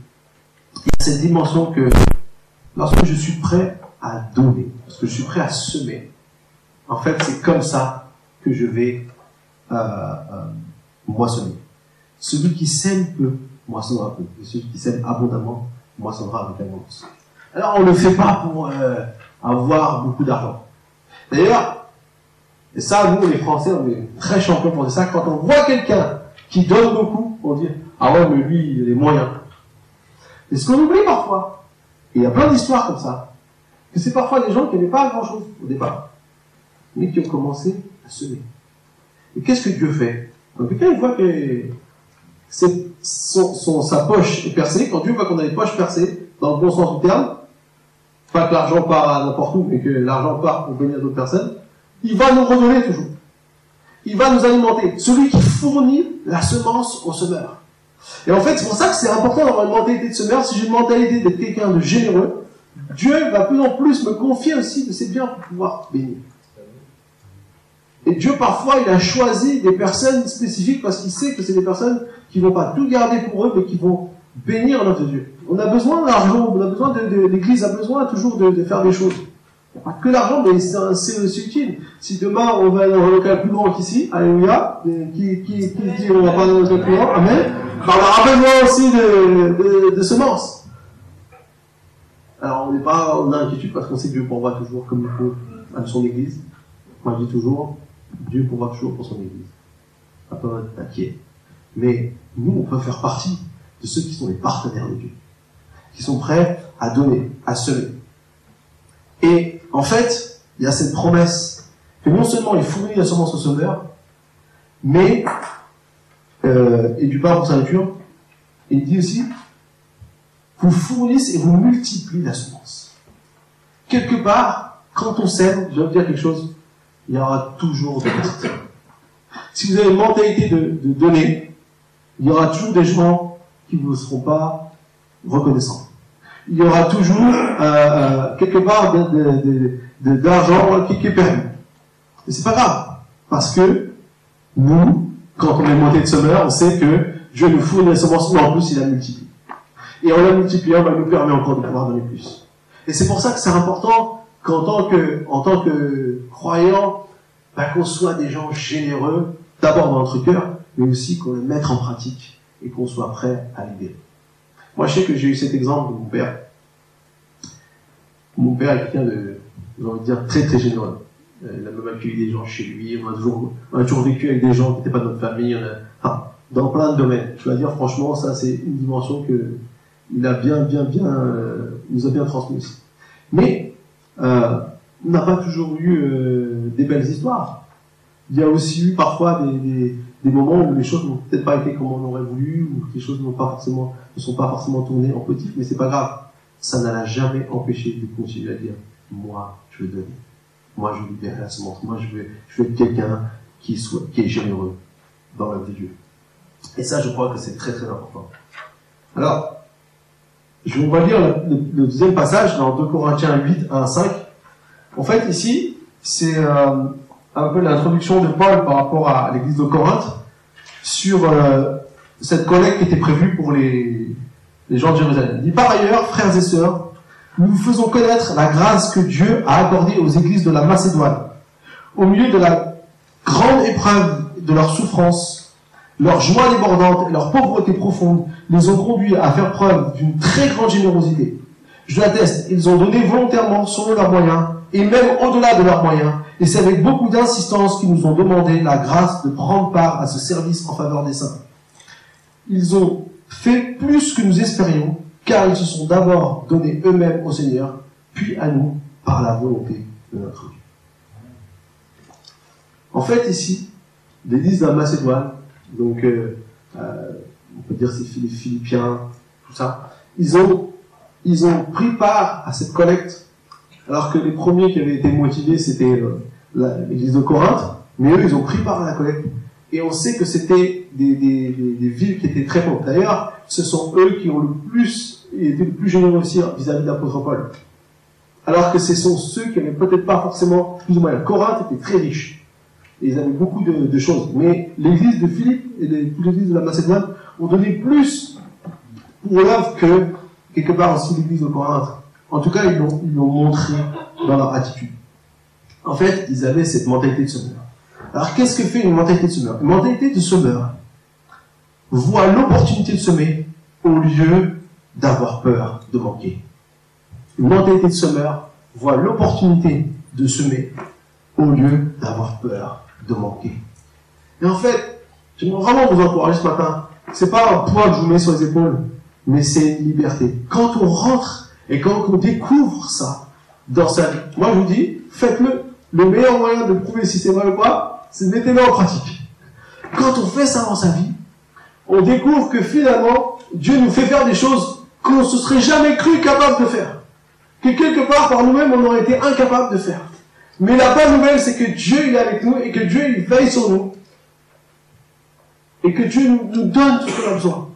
il y a cette dimension que lorsque je suis prêt à donner, lorsque je suis prêt à semer, en fait, c'est comme ça que je vais euh, euh, moissonner. Celui qui sème peu, moissonner un peu. Et celui qui sème abondamment, moissonnera avec abondance. Alors on ne le fait pas pour euh, avoir beaucoup d'argent. D'ailleurs, et ça, nous les Français, on est très champions pour ça. Quand on voit quelqu'un qui donne beaucoup, on dit ah ouais mais lui il a les moyens. Et ce qu'on oublie parfois, et il y a plein d'histoires comme ça, que c'est parfois des gens qui n'avaient pas grand chose au départ, mais qui ont commencé à semer. Et qu'est-ce que Dieu fait? Quand quelqu'un il voit que c'est sa poche est percée, quand Dieu voit qu'on a les poches percées, dans le bon sens du terme, pas que l'argent part n'importe où, mais que l'argent part pour bénir d'autres personnes, il va nous redonner toujours. Il va nous alimenter. Celui qui fournit la semence au semeur. Et en fait, c'est pour ça que c'est important d'avoir une mentalité de semeur. Si j'ai une mentalité d'être quelqu'un de généreux, Dieu va plus en plus me confier aussi de ses biens pour pouvoir bénir. Et Dieu, parfois, il a choisi des personnes spécifiques parce qu'il sait que c'est des personnes qui vont pas tout garder pour eux, mais qui vont bénir notre Dieu. On a besoin d'argent, on a besoin de, l'Église a besoin toujours de, faire des choses. Pas que l'argent, mais c'est utile. Si demain on va dans un local plus grand qu'ici, alléluia, qui, qui, qui dit on va pas dans un local plus grand, amen, on aura besoin aussi de, de, semences. Alors on n'est pas en inquiétude parce qu'on sait que Dieu pourvoit toujours comme il faut à son Église. Moi je dis toujours, Dieu pourvoit toujours pour son Église. Pas peur d'être inquiet. Mais nous, on peut faire partie de ceux qui sont les partenaires de Dieu, qui sont prêts à donner, à semer. Et en fait, il y a cette promesse que non seulement il fournit la semence au semeur, mais euh, et du pain pour sa nature, il dit aussi vous fournissez et vous multipliez la semence. Quelque part, quand on sème, je vais vous dire quelque chose, il y aura toujours des reste. Si vous avez une mentalité de, de donner, il y aura toujours des gens qui ne vous seront pas reconnaissants. Il y aura toujours euh, euh, quelque part d'argent qui, est perdu. Et c'est pas grave, parce que nous, quand on est monté de semeur, on sait que Dieu nous fournit les semences, mais en plus il a multiplié. Et en la multipliant, il nous permet encore de pouvoir donner plus. Et c'est pour ça que c'est important qu'en tant que, en tant que croyants, bah, qu'on soit des gens généreux, d'abord dans notre cœur, mais aussi qu'on le mette en pratique et qu'on soit prêt à l'aider. Moi, je sais que j'ai eu cet exemple de mon père. Mon père est quelqu'un de, j'ai envie de dire, très très généreux. Euh, Il a même accueilli des gens chez lui, on a toujours, vécu avec des gens qui n'étaient pas de notre famille, dans plein de domaines. Je dois dire, franchement, ça c'est une dimension que il a bien, bien, bien, euh, nous a bien transmise. Mais, euh, on n'a pas toujours eu des belles histoires. Il y a aussi eu parfois des, moments où les choses n'ont peut-être pas été comme on aurait voulu, ou que les choses ne sont pas forcément tournées en positif, mais c'est pas grave. Ça ne l'a jamais empêché de continuer à dire, moi, je veux donner. Moi, je veux libérer la. Moi, je veux, je veux quelqu'un qui soit, qui est généreux dans la de Dieu. Et ça, je crois que c'est très, très important. Alors, je vais, va lire le, deuxième passage dans 2 Corinthiens 8, 1, 5. En fait, ici, c'est euh, un peu l'introduction de Paul par rapport à l'église de Corinthe sur euh, cette collecte qui était prévue pour les gens de Jérusalem. Il dit par ailleurs, frères et sœurs, nous faisons connaître la grâce que Dieu a accordée aux églises de la Macédoine. Au milieu de la grande épreuve de leur souffrance, leur joie débordante et leur pauvreté profonde les ont conduits à faire preuve d'une très grande générosité. Je l'atteste, ils ont donné volontairement selon leurs moyens, et même au-delà de leurs moyens, et c'est avec beaucoup d'insistance qu'ils nous ont demandé la grâce de prendre part à ce service en faveur des saints. Ils ont fait plus que nous espérions, car ils se sont d'abord donnés eux-mêmes au Seigneur, puis à nous par la volonté de notre Dieu. En fait, ici, l'église de la Macédoine, donc euh, euh, on peut dire c'est les Philippiens, tout ça, ils ont, ils ont pris part à cette collecte, alors que les premiers qui avaient été motivés, c'était euh, l'église de Corinthe, mais eux, ils ont pris part à la collecte. Et on sait que c'était des, villes qui étaient très pauvres. D'ailleurs, ce sont eux qui ont le plus été le plus généreux aussi vis-à-vis de Paul. Alors que ce sont ceux qui n'avaient peut-être pas forcément plus ou moins. Corinthe était très riche. Et ils avaient beaucoup de, choses. Mais l'église de Philippe et l'église de la Macédoine ont donné plus pour l'œuvre que quelque part aussi l'église de Corinthe. En tout cas, ils l'ont, ils l'ont montré dans leur attitude. En fait, ils avaient cette mentalité de semeur. Alors, qu'est-ce que fait une mentalité de semeur Une mentalité de semeur voit l'opportunité de semer au lieu d'avoir peur de manquer. Une mentalité de semeur voit l'opportunité de semer au lieu d'avoir peur de manquer. Et en fait, j'aimerais vraiment vous encourager ce matin. C'est pas un poids que je vous mets sur les épaules, mais c'est une liberté. Quand on rentre et quand on découvre ça dans sa vie, moi je vous dis, faites-le. Le meilleur moyen de prouver si c'est vrai ou pas, c'est mettez-le en pratique. Quand on fait ça dans sa vie, on découvre que finalement, Dieu nous fait faire des choses qu'on ne se serait jamais cru capable de faire. Que quelque part, par nous-mêmes, on aurait été incapable de faire. Mais la bonne nouvelle, c'est que Dieu est avec nous et que Dieu il veille sur nous. Et que Dieu nous, donne tout ce qu'on a besoin.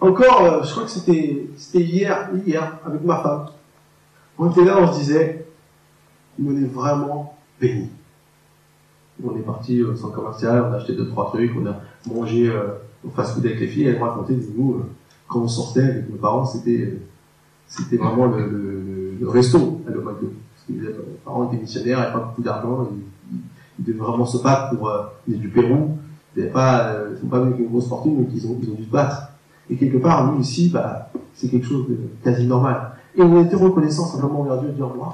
Encore, euh, je crois que c'était hier, hier, avec ma femme. On était là, on se disait, on est vraiment bénis. On est parti au centre commercial, on a acheté deux, trois trucs, on a mangé euh, au fast-food avec les filles, elles me racontaient, nous, euh, quand on sortait avec mes parents, c'était euh, c'était vraiment le, resto à. Parce que les parents étaient missionnaires, ils n'avaient pas beaucoup d'argent, ils, devaient vraiment se battre pour euh, du Pérou, ils pas, euh, sont pas venus une grosse fortune, donc ils ont, dû se battre. Et quelque part, nous ici, bah, c'est quelque chose de quasi normal. Et on était reconnaissants simplement envers Dieu de dire, Waouh,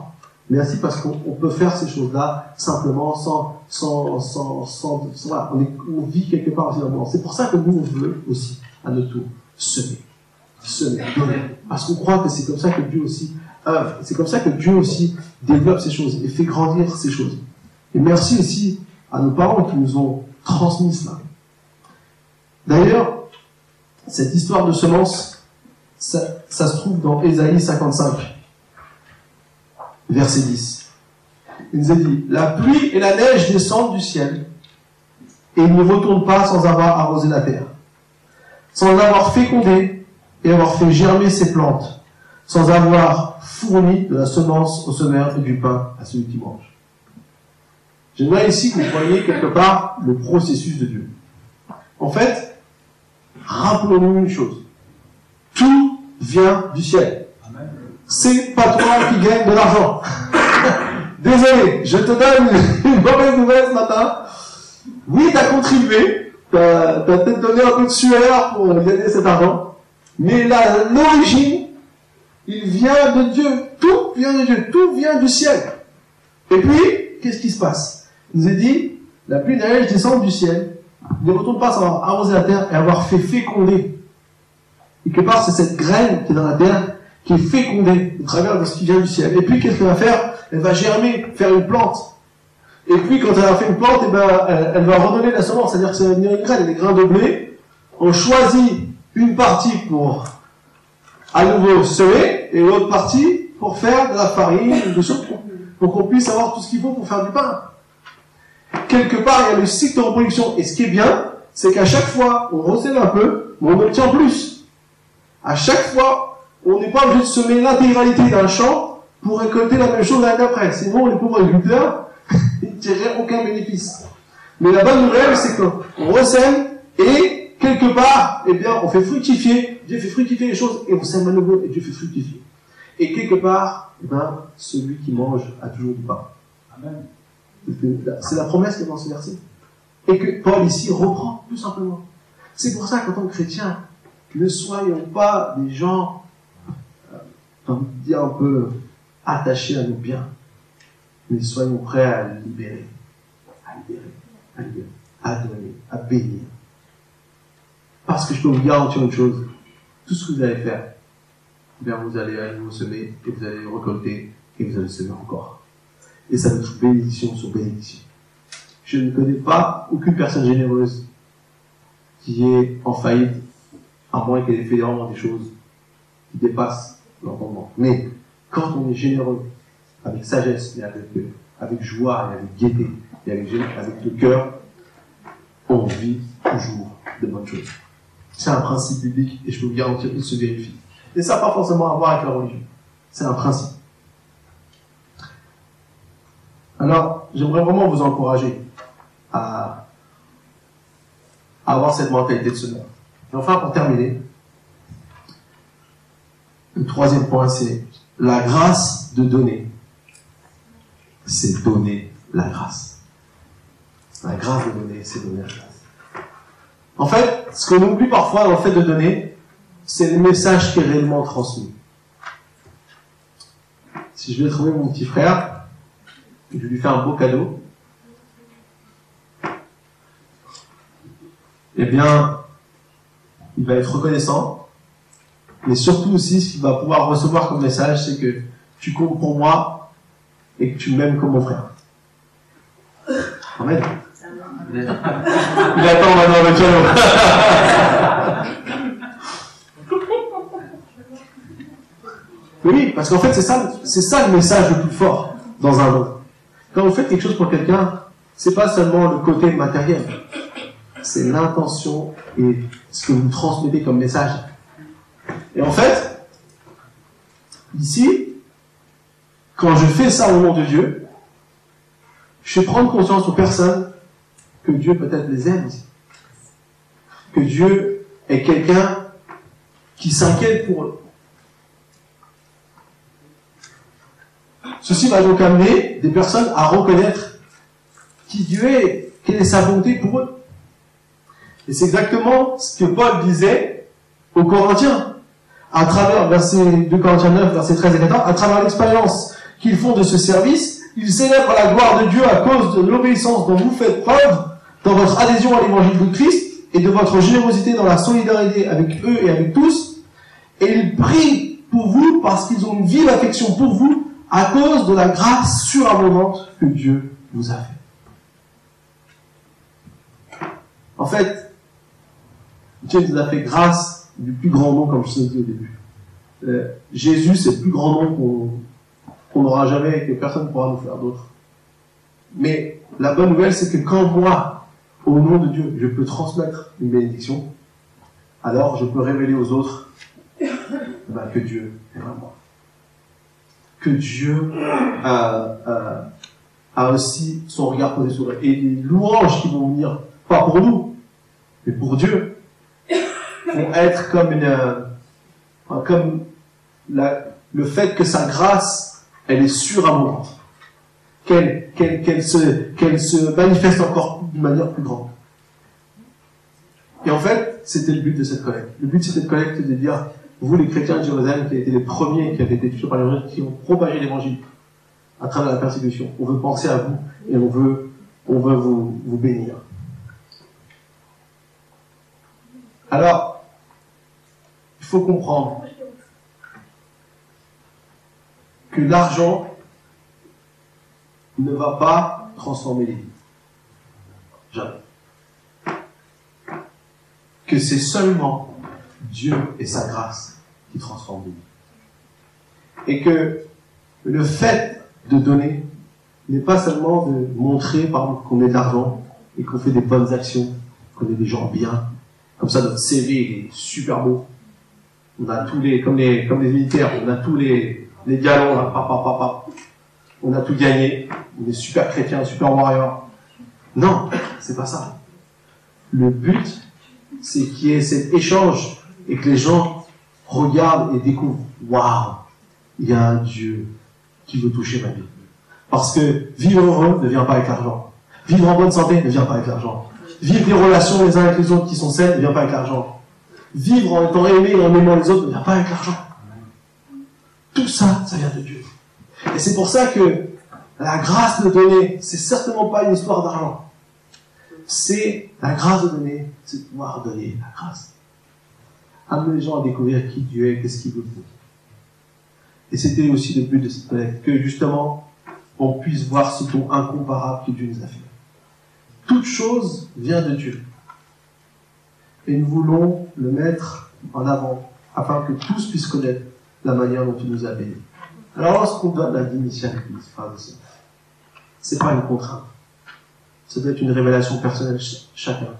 merci parce qu'on on peut faire ces choses-là simplement sans, sans, sans, sans, sans- voilà, on, vit quelque part monde. C'est pour ça que nous, on veut aussi, à notre tour, semer. Semer, donner. Parce qu'on croit que c'est comme ça que Dieu aussi œuvre. C'est comme ça que Dieu aussi développe ces choses et fait grandir ces choses. Et merci aussi à nos parents qui nous ont transmis cela. D'ailleurs, cette histoire de semence, ça, ça se trouve dans Ésaïe 55, verset 10. Il nous est dit, la pluie et la neige descendent du ciel, et ne retournent pas sans avoir arrosé la terre, sans avoir fécondé et avoir fait germer ses plantes, sans avoir fourni de la semence au semeur et du pain à celui qui mange. J'aimerais ici que vous voyez quelque part le processus de Dieu. En fait, rappelons-nous une chose. Tout vient du ciel. C'est pas toi qui gagne de l'argent. Désolé, je te donne une mauvaise nouvelle ce matin. Oui, tu as contribué, tu as, peut-être donné un peu de sueur pour gagner cet argent, mais l'origine, il vient de Dieu. Tout vient de Dieu, tout vient du ciel. Et puis, qu'est-ce qui se passe? Il nous a dit, la pluie neige descend du ciel, ne retourne pas sans avoir arrosé la terre et avoir fait féconder. Et quelque part, c'est cette graine qui est dans la terre qui est fécondée au travers de ce qui vient du ciel. Et puis, qu'est-ce qu'elle va faire? Elle va germer, faire une plante. Et puis, quand elle a fait une plante, eh ben, elle, va redonner la semence, c'est-à-dire que ça va venir une graine, des grains de blé. On choisit une partie pour à nouveau semer et l'autre partie pour faire de la farine, de choses pour qu'on puisse avoir tout ce qu'il faut pour faire du pain. Quelque part, il y a le cycle de reproduction. Et ce qui est bien, c'est qu'à chaque fois, on recèle un peu, mais on obtient plus. À chaque fois, on n'est pas obligé de semer l'intégralité d'un champ pour récolter la même chose l'année d'après. Sinon, les pauvres agriculteurs, ils ne tireraient aucun bénéfice. Mais la bonne nouvelle, c'est qu'on recèle et quelque part, eh bien, on fait fructifier. Dieu fait fructifier les choses et on sème à nouveau et Dieu fait fructifier. Et quelque part, eh ben, celui qui mange a toujours du pain. Amen. C'est la promesse qui est dans ce verset. Et que Paul ici reprend, tout simplement. C'est pour ça qu'en tant que chrétien, ne soyons pas des gens, dire un peu, attachés à nos biens, mais soyons prêts à libérer, à libérer, à libérer, à donner, à bénir. Parce que je peux vous garantir une chose, tout ce que vous allez faire, eh bien vous allez à nouveau semer, et vous allez récolter, et vous allez semer encore. Et ça va être bénédiction sur bénédiction. Je ne connais pas aucune personne généreuse qui est en faillite, à moins qu'elle ait fait vraiment des choses qui dépassent Mais quand on est généreux, avec sagesse, et avec, euh, joie, et avec gaieté, et avec, avec le cœur, on vit toujours de bonnes choses. C'est un principe biblique et je peux vous garantir qu'il se vérifie. Et ça n'a pas forcément à voir avec la religion. C'est un principe. Alors, j'aimerais vraiment vous encourager à, avoir cette mentalité de monde. Et enfin, pour terminer, le troisième point, c'est la grâce de donner. C'est donner la grâce. La grâce de donner, c'est donner la grâce. En fait, ce qu'on oublie parfois dans le fait de donner, c'est le message qui est réellement transmis. Si je vais trouver mon petit frère, je vais lui faire un beau cadeau, eh bien, il va être reconnaissant. Mais surtout aussi, ce qu'il va pouvoir recevoir comme message, c'est que tu comptes pour moi et que tu m'aimes comme mon frère. Amen. Il attend maintenant le cadeau. oui, parce qu'en fait, c'est ça, c'est ça le message le plus fort dans un monde. Quand vous faites quelque chose pour quelqu'un, c'est pas seulement le côté matériel, c'est l'intention et ce que vous transmettez comme message. Et en fait, ici, quand je fais ça au nom de Dieu, je fais prendre conscience aux personnes que Dieu peut-être les aime aussi. Que Dieu est quelqu'un qui s'inquiète pour eux. Ceci va donc amener des personnes à reconnaître qui Dieu est, quelle est sa volonté pour eux. Et c'est exactement ce que Paul disait aux Corinthiens, à travers verset 2 Corinthiens 9, verset 13 et 14, à travers l'expérience qu'ils font de ce service, ils célèbrent la gloire de Dieu à cause de l'obéissance dont vous faites preuve dans votre adhésion à l'évangile de Christ et de votre générosité dans la solidarité avec eux et avec tous. Et ils prient pour vous parce qu'ils ont une vive affection pour vous à cause de la grâce surabondante que Dieu vous a fait. En fait, Dieu nous a fait grâce du plus grand nom, comme je vous ai dit au début. Euh, Jésus, c'est le plus grand nom qu'on n'aura jamais et que personne ne pourra nous faire d'autre. Mais la bonne nouvelle, c'est que quand moi, au nom de Dieu, je peux transmettre une bénédiction, alors je peux révéler aux autres bah, que Dieu est vraiment. Que Dieu a, a, aussi son regard posé sur eux. Et les louanges qui vont venir, pas pour nous, mais pour Dieu, vont être comme une, euh, comme la, le fait que sa grâce, elle est surabondante qu'elle qu'elle se, qu'elle se manifeste encore d'une manière plus grande. Et en fait, c'était le but de cette collecte. Le but de cette collecte, de dire, vous les chrétiens de Jérusalem, qui étaient les premiers qui avaient été touchés par l'évangile, qui ont propagé l'évangile à travers la persécution, on veut penser à vous et on veut, on veut vous, vous bénir. Alors, faut comprendre que l'argent ne va pas transformer les vies. Jamais. Que c'est seulement Dieu et sa grâce qui transforment les vies. Et que le fait de donner n'est pas seulement de montrer, par qu'on est de l'argent et qu'on fait des bonnes actions, qu'on est des gens bien. Comme ça, notre CV est super beau. On a tous les, comme les, militaires, on a tous les, les galons, là, papa, papa. On a tout gagné. On est super chrétiens, super warriors. Non, c'est pas ça. Le but, c'est qu'il y ait cet échange et que les gens regardent et découvrent, waouh, il y a un Dieu qui veut toucher ma vie. Parce que vivre heureux ne vient pas avec l'argent. Vivre en bonne santé ne vient pas avec l'argent. Vivre des relations les uns avec les autres qui sont saines ne vient pas avec l'argent. Vivre en étant aimé et en aimant les autres ne vient pas avec l'argent. Tout ça, ça vient de Dieu. Et c'est pour ça que la grâce de donner, c'est certainement pas une histoire d'argent. C'est la grâce de donner, c'est pouvoir donner la grâce. Amener les gens à découvrir qui Dieu est, qu'est-ce qu'il veut pour Et c'était aussi le but de cette planète, que justement, on puisse voir ce ton incomparable que Dieu nous a fait. Toute chose vient de Dieu. Et nous voulons le mettre en avant, afin que tous puissent connaître la manière dont il nous a bénis. Alors lorsqu'on donne la démission à l'Église, frères et c'est pas une contrainte. Ça doit être une révélation personnelle ch chacun.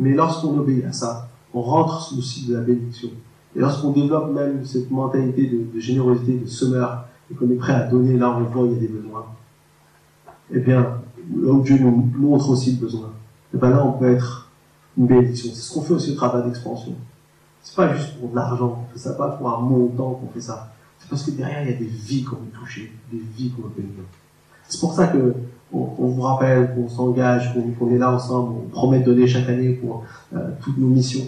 Mais lorsqu'on obéit à ça, on rentre sous le cycle de la bénédiction. Et lorsqu'on développe même cette mentalité de, générosité, de semeur, et qu'on est prêt à donner là où on voit il y a des besoins, eh bien, là où Dieu nous montre aussi le besoin, eh bien là on peut être une bénédiction. C'est ce qu'on fait aussi au travail d'expansion. C'est pas juste pour de l'argent, on fait ça pas pour un montant qu'on fait ça. C'est parce que derrière, il y a des vies qu'on veut toucher, des vies qu'on veut bénir. C'est pour ça que on, vous rappelle, qu'on s'engage, qu'on est là ensemble, on promet de donner chaque année pour euh, toutes nos missions.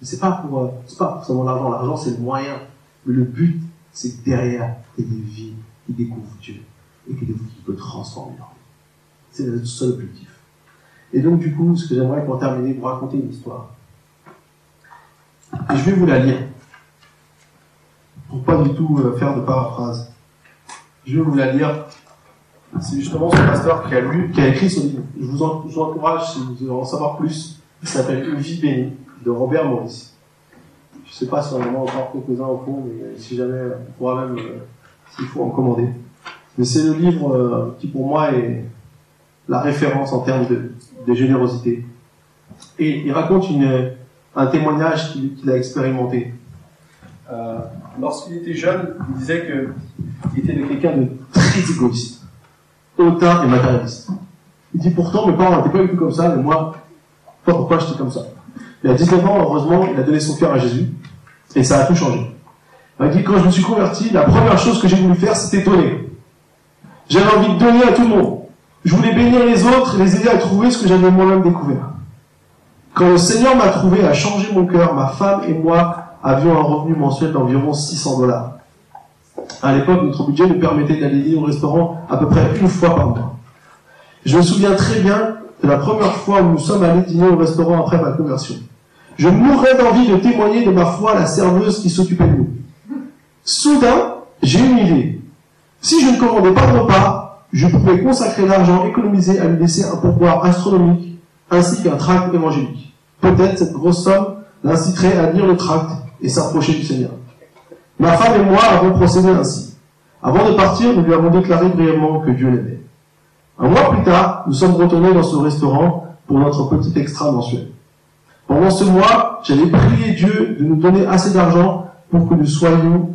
Mais c'est pas pour, euh, c'est pas seulement l'argent. L'argent, c'est le moyen. Mais le but, c'est que derrière, il y a des vies qui découvrent Dieu et qui, qui peut transformer leur vie. C'est le seul objectif. Et donc, du coup, ce que j'aimerais pour terminer, vous raconter une histoire. Et je vais vous la lire. Pour pas du tout euh, faire de paraphrase. Je vais vous la lire. C'est justement ce pasteur qui a lu, qui a écrit ce livre. Je vous, encourage, si vous voulez en savoir plus. Il s'appelle Une vie bénie, de Robert Maurice. Je sais pas si on en a encore quelques-uns au fond, mais si jamais, on pourra même, euh, s'il faut, en commander. Mais c'est le livre euh, qui, pour moi, est la référence en termes de, de générosité. Et il raconte une, un témoignage qu'il a expérimenté. Euh, Lorsqu'il était jeune, il disait qu'il était quelqu'un de très égoïste, hautain et matérialiste. Il dit pourtant mes parents n'étaient pas du tout comme ça, mais moi, pas pourquoi j'étais comme ça. Il a 19 ans, heureusement, il a donné son cœur à Jésus, et ça a tout changé. Il dit quand je me suis converti, la première chose que j'ai voulu faire, c'était donner. J'avais envie de donner à tout le monde. Je voulais bénir les autres, les aider à trouver ce que j'avais moi-même découvert. Quand le Seigneur m'a trouvé, a changé mon cœur, ma femme et moi avions un revenu mensuel d'environ 600 dollars. À l'époque, notre budget nous permettait d'aller au restaurant à peu près une fois par mois. Je me souviens très bien de la première fois où nous sommes allés dîner au restaurant après ma conversion. Je mourrais d'envie de témoigner de ma foi à la serveuse qui s'occupait de nous. Soudain, j'ai une idée. Si je ne commandais pas de repas, je pouvais consacrer l'argent économisé à lui laisser un pourboire astronomique ainsi qu'un tract évangélique. Peut-être cette grosse somme l'inciterait à lire le tract et s'approcher du Seigneur. Ma femme et moi avons procédé ainsi. Avant de partir, nous lui avons déclaré brièvement que Dieu l'aimait. Un mois plus tard, nous sommes retournés dans ce restaurant pour notre petit extra mensuel. Pendant ce mois, j'avais prié Dieu de nous donner assez d'argent pour que nous soyons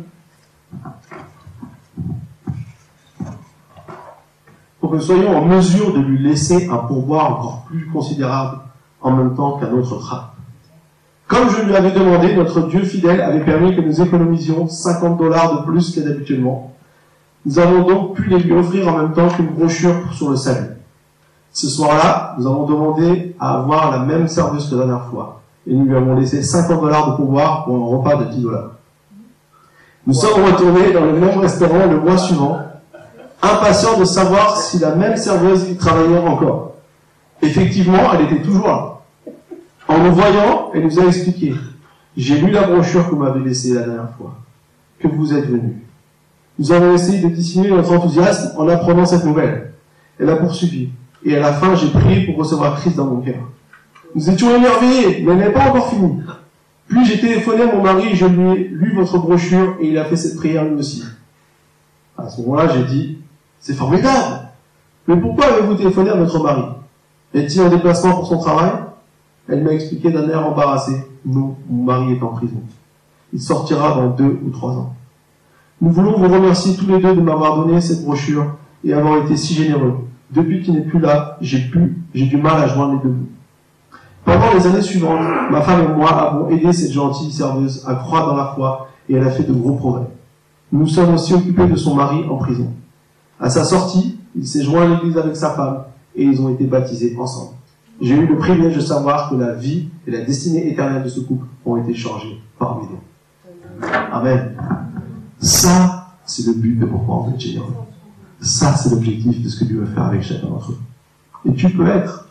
pour que nous soyons en mesure de lui laisser un pourboire encore plus considérable en même temps qu'un autre tract. Comme je lui avais demandé, notre Dieu fidèle avait permis que nous économisions 50 dollars de plus que d'habituellement. Nous avons donc pu les lui offrir en même temps qu'une brochure sur le salut. Ce soir-là, nous avons demandé à avoir la même service que la dernière fois. Et nous lui avons laissé 50 dollars de pouvoir pour un repas de 10 dollars. Nous sommes retournés dans le même restaurant le mois suivant, impatients de savoir si la même serveuse y travaillait encore. Effectivement, elle était toujours là. En nous voyant, elle nous a expliqué, j'ai lu la brochure que vous m'avez laissée la dernière fois, que vous êtes venu. Nous avons essayé de dissimuler notre enthousiasme en apprenant cette nouvelle. Elle a poursuivi. Et à la fin, j'ai prié pour recevoir Christ dans mon cœur. Nous étions émerveillés, mais elle n'est pas encore finie. Puis j'ai téléphoné à mon mari et je lui ai lu votre brochure et il a fait cette prière lui aussi. À ce moment-là, j'ai dit, c'est formidable. Mais pourquoi avez-vous téléphoné à votre mari? Est-il en déplacement pour son travail? Elle m'a expliqué d'un air embarrassé. Non, mon mari est en prison. Il sortira dans deux ou trois ans. Nous voulons vous remercier tous les deux de m'avoir donné cette brochure et avoir été si généreux. Depuis qu'il n'est plus là, j'ai pu, j'ai du mal à joindre les deux bouts. Pendant les années suivantes, ma femme et moi avons aidé cette gentille serveuse à croire dans la foi et elle a fait de gros progrès. Nous nous sommes aussi occupés de son mari en prison. À sa sortie, il s'est joint à l'église avec sa femme et ils ont été baptisés ensemble. J'ai eu le privilège de savoir que la vie et la destinée éternelle de ce couple ont été changées par mes Amen. Ça, c'est le but de pourquoi on est généreux. Ça, c'est l'objectif de ce que Dieu veut faire avec chacun d'entre eux. Et tu peux être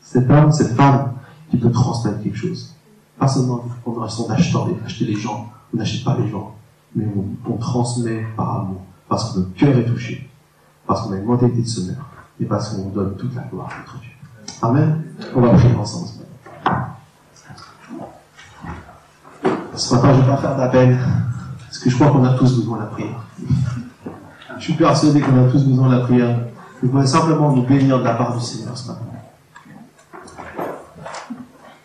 cet homme, cette femme qui peut transmettre quelque chose. Pas seulement en restant d'acheter, d'acheter les gens, on n'achète pas les gens, mais on, transmet par amour, parce que notre cœur est touché, parce qu'on a une mentalité de semeur, et parce qu'on donne toute la gloire à notre Dieu. Amen. On va prier ensemble. Ce matin, je ne vais pas faire d'appel, parce que je crois qu'on a tous besoin de la prière. Je suis persuadé qu'on a tous besoin de la prière. Je voudrais simplement nous bénir de la part du Seigneur ce matin.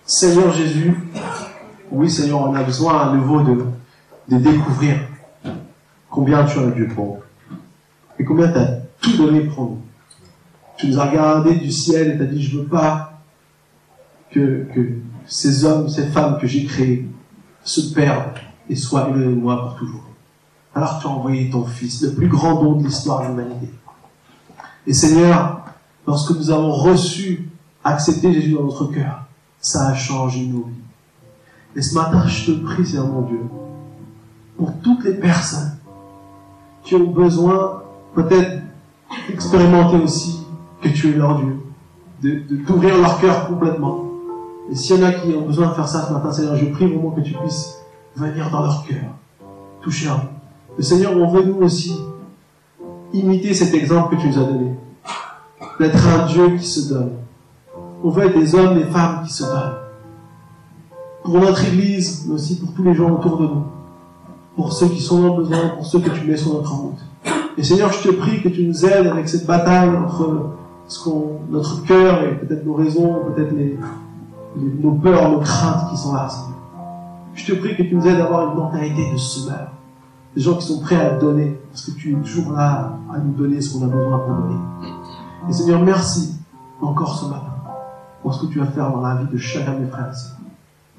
Seigneur Jésus, oui Seigneur, on a besoin à nouveau de, de découvrir combien tu un Dieu pour Et combien tu as tout donné pour nous. Tu nous as regardé du ciel et tu as dit, je veux pas que, que ces hommes, ces femmes que j'ai créés se perdent et soient éloignés de moi pour toujours. Alors tu as envoyé ton Fils, le plus grand don de l'histoire de l'humanité. Et Seigneur, lorsque nous avons reçu, accepté Jésus dans notre cœur, ça a changé nos vies. Et ce matin, je te prie, Seigneur mon Dieu, pour toutes les personnes qui ont besoin peut-être d'expérimenter aussi que tu es leur Dieu, de, t'ouvrir leur cœur complètement. Et s'il y en a qui ont besoin de faire ça ce matin, Seigneur, je prie vraiment que tu puisses venir dans leur cœur, toucher un Le Seigneur, on veut nous aussi imiter cet exemple que tu nous as donné, d'être un Dieu qui se donne, on veut être des hommes, des femmes qui se donnent. Pour notre Église, mais aussi pour tous les gens autour de nous. Pour ceux qui sont dans le besoin, pour ceux que tu mets sur notre route. Et Seigneur, je te prie que tu nous aides avec cette bataille entre ce qu'on, notre cœur et peut-être nos raisons, peut-être les, nos peurs, nos craintes qui sont là, Seigneur. Je te prie que tu nous aides à avoir une mentalité de semeur. Des gens qui sont prêts à donner, parce que tu es toujours là à nous donner ce qu'on a besoin pour donner. Et Seigneur, merci encore ce matin pour ce que tu vas faire dans la vie de chacun de mes frères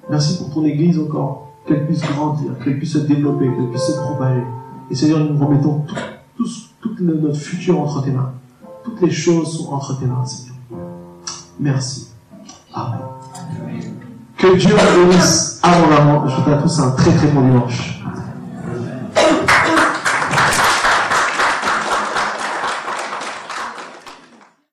Merci pour ton Église encore, qu'elle puisse grandir, qu'elle puisse se développer, qu'elle puisse se propager. Et Seigneur, nous remettons tout, tout, notre futur entre tes mains. Toutes les choses sont entre tes mains, Seigneur. Merci. Amen. Que Dieu vous bénisse abondamment. Je vous souhaite à tous un très très bon dimanche.